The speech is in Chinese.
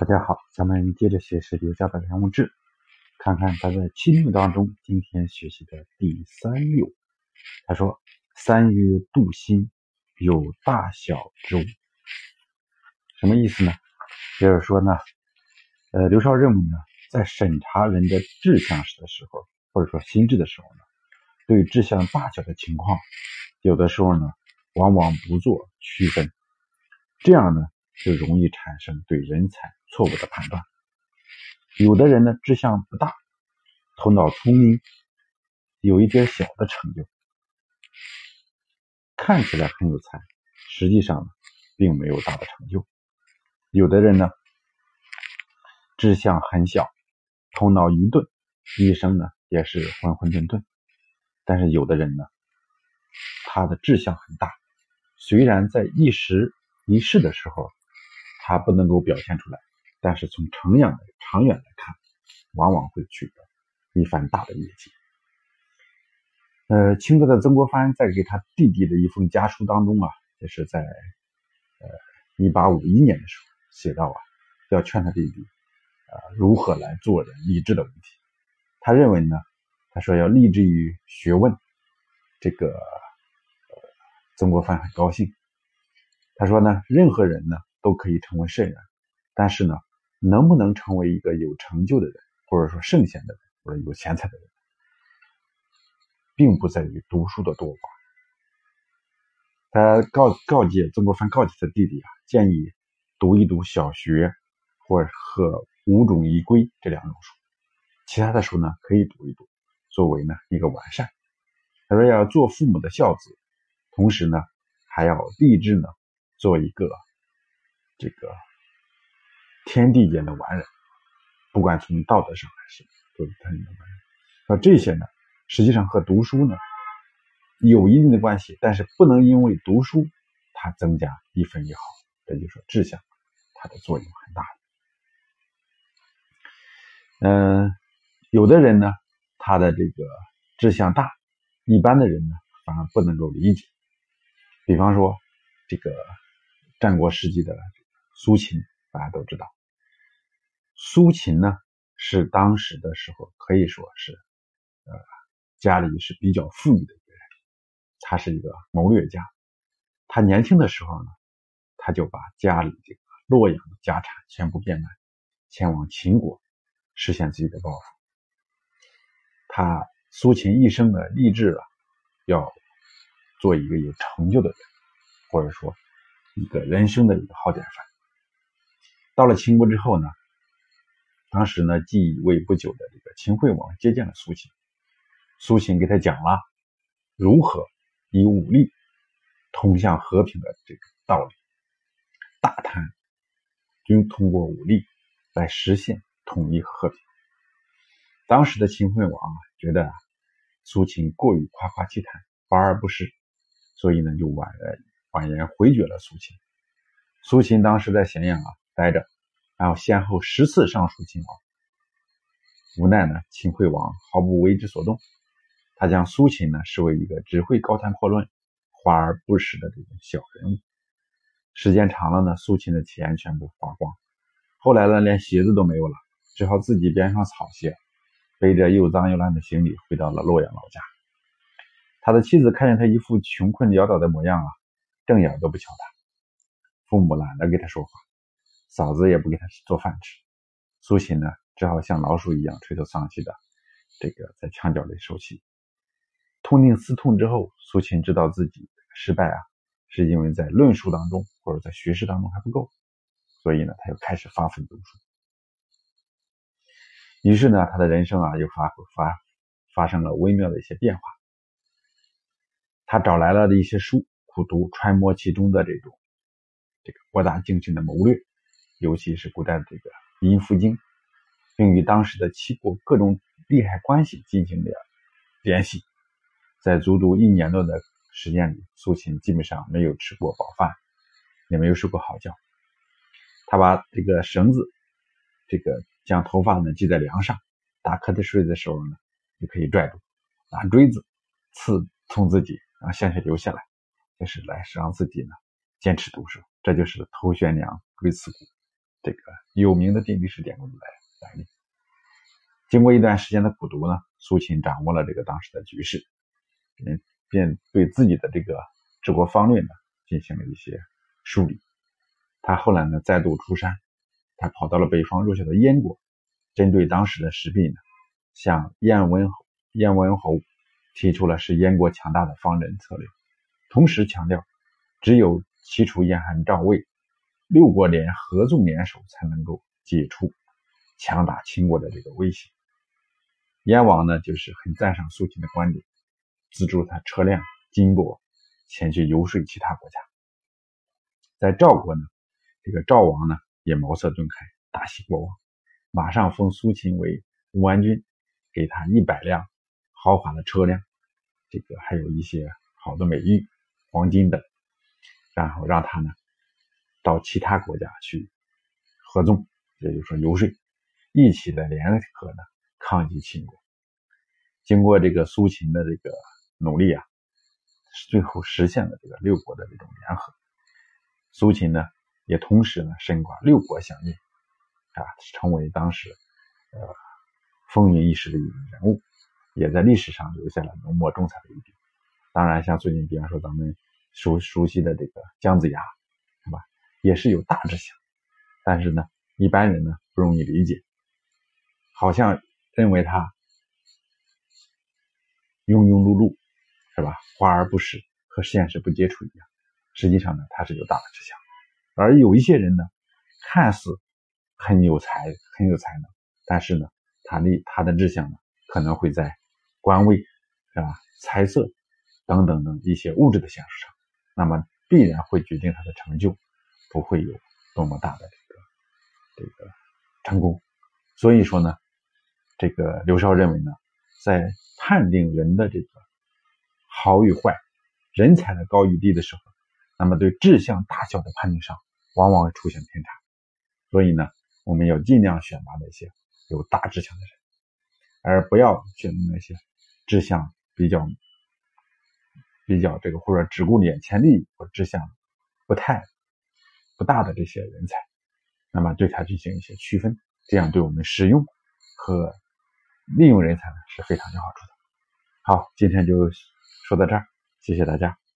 大家好，咱们接着学习刘家的人物志，看看他在七六当中今天学习的第三六。他说：“三曰度心，有大小之物。”什么意思呢？就是说呢，呃，刘少认为呢，在审查人的志向时的时候，或者说心智的时候呢，对志向大小的情况，有的时候呢，往往不做区分，这样呢，就容易产生对人才。错误的判断，有的人呢志向不大，头脑聪明，有一点小的成就，看起来很有才，实际上呢并没有大的成就。有的人呢志向很小，头脑愚钝，一生呢也是混混沌沌。但是有的人呢，他的志向很大，虽然在一时一世的时候，他不能够表现出来。但是从长远长远来看，往往会取得一番大的业绩。呃，清代的曾国藩在给他弟弟的一封家书当中啊，也是在呃一八五一年的时候写到啊，要劝他弟弟啊如何来做人立志的问题。他认为呢，他说要立志于学问，这个曾国藩很高兴。他说呢，任何人呢都可以成为圣人，但是呢。能不能成为一个有成就的人，或者说圣贤的人，或者有钱财的人，并不在于读书的多寡。他告告诫曾国藩告诫他弟弟啊，建议读一读小学或和五种仪规这两种书，其他的书呢可以读一读，作为呢一个完善。他说要做父母的孝子，同时呢还要立志呢做一个这个。天地间的完人，不管从道德上还是都是天地的完人。那这些呢，实际上和读书呢有一定的关系，但是不能因为读书它增加一分一毫。这就是说志向它的作用很大。嗯，有的人呢，他的这个志向大，一般的人呢反而不能够理解。比方说，这个战国时期的苏秦，大家都知道。苏秦呢，是当时的时候可以说是，呃，家里是比较富裕的一个人。他是一个谋略家。他年轻的时候呢，他就把家里这个洛阳的家产全部变卖，前往秦国实现自己的抱负。他苏秦一生的立志啊，要做一个有成就的人，或者说一个人生的一个好典范。到了秦国之后呢？当时呢，继位不久的这个秦惠王接见了苏秦，苏秦给他讲了如何以武力通向和平的这个道理，大谈用通过武力来实现统一和平。当时的秦惠王啊，觉得苏秦过于夸夸其谈，华而不实，所以呢，就婉婉言回绝了苏秦。苏秦当时在咸阳啊待着。然后先后十次上书秦王，无奈呢，秦惠王毫不为之所动。他将苏秦呢视为一个只会高谈阔论、华而不实的这种小人物。时间长了呢，苏秦的钱全部花光，后来呢，连鞋子都没有了，只好自己编上草鞋，背着又脏又烂的行李回到了洛阳老家。他的妻子看见他一副穷困潦倒的模样啊，正眼都不瞧他。父母懒得给他说话。嫂子也不给他做饭吃，苏秦呢只好像老鼠一样垂头丧气的，这个在墙角里受气。痛定思痛之后，苏秦知道自己失败啊，是因为在论述当中或者在学识当中还不够，所以呢他又开始发奋读书。于是呢他的人生啊又发发发生了微妙的一些变化。他找来了的一些书苦读，揣摩其中的这种这个博大精深的谋略。尤其是古代的这个《阴符经》，并与当时的七国各种利害关系进行了联系。在足足一年多的时间里，苏秦基本上没有吃过饱饭，也没有睡过好觉。他把这个绳子，这个将头发呢系在梁上，打瞌睡的时候呢，就可以拽住，拿锥子刺痛自己，让鲜血流下来，就是来让自己呢坚持读书。这就是头悬梁锥刺股。这个有名的定力式典故来来历。经过一段时间的苦读呢，苏秦掌握了这个当时的局势，嗯，便对自己的这个治国方略呢进行了一些梳理。他后来呢再度出山，他跑到了北方弱小的燕国，针对当时的时弊呢，向燕文燕文侯提出了使燕国强大的方针策略，同时强调，只有齐楚燕韩赵魏六国联合纵联手，才能够解除强大秦国的这个威胁。燕王呢就是很赞赏苏秦的观点，资助他车辆、金帛，前去游说其他国家。在赵国呢。这个赵王呢也茅塞顿开，大喜过望，马上封苏秦为武安君，给他一百辆豪华的车辆，这个还有一些好的美玉、黄金等，然后让他呢到其他国家去合纵，也就是说游说，一起的联合呢抗击秦国。经过这个苏秦的这个努力啊，最后实现了这个六国的这种联合。苏秦呢。也同时呢，身挂六国相印，啊，成为当时呃风云一时的一个人物，也在历史上留下了浓墨重彩的一笔。当然，像最近，比方说咱们熟熟悉的这个姜子牙，也是有大志向，但是呢，一般人呢不容易理解，好像认为他庸庸碌碌，是吧？华而不实，和现实不接触一样。实际上呢，他是有大的志向。而有一些人呢，看似很有才、很有才能，但是呢，他的他的志向呢，可能会在官位，是吧？财色等等等一些物质的享受上，那么必然会决定他的成就，不会有多么大的这个这个成功。所以说呢，这个刘少认为呢，在判定人的这个好与坏、人才的高与低的时候，那么对志向大小的判定上。往往会出现偏差，所以呢，我们要尽量选拔那些有大志向的人，而不要选择那些志向比较比较这个或者只顾眼前利益或者志向不太不大的这些人才，那么对他进行一些区分，这样对我们使用和利用人才呢是非常有好处的。好，今天就说到这儿，谢谢大家。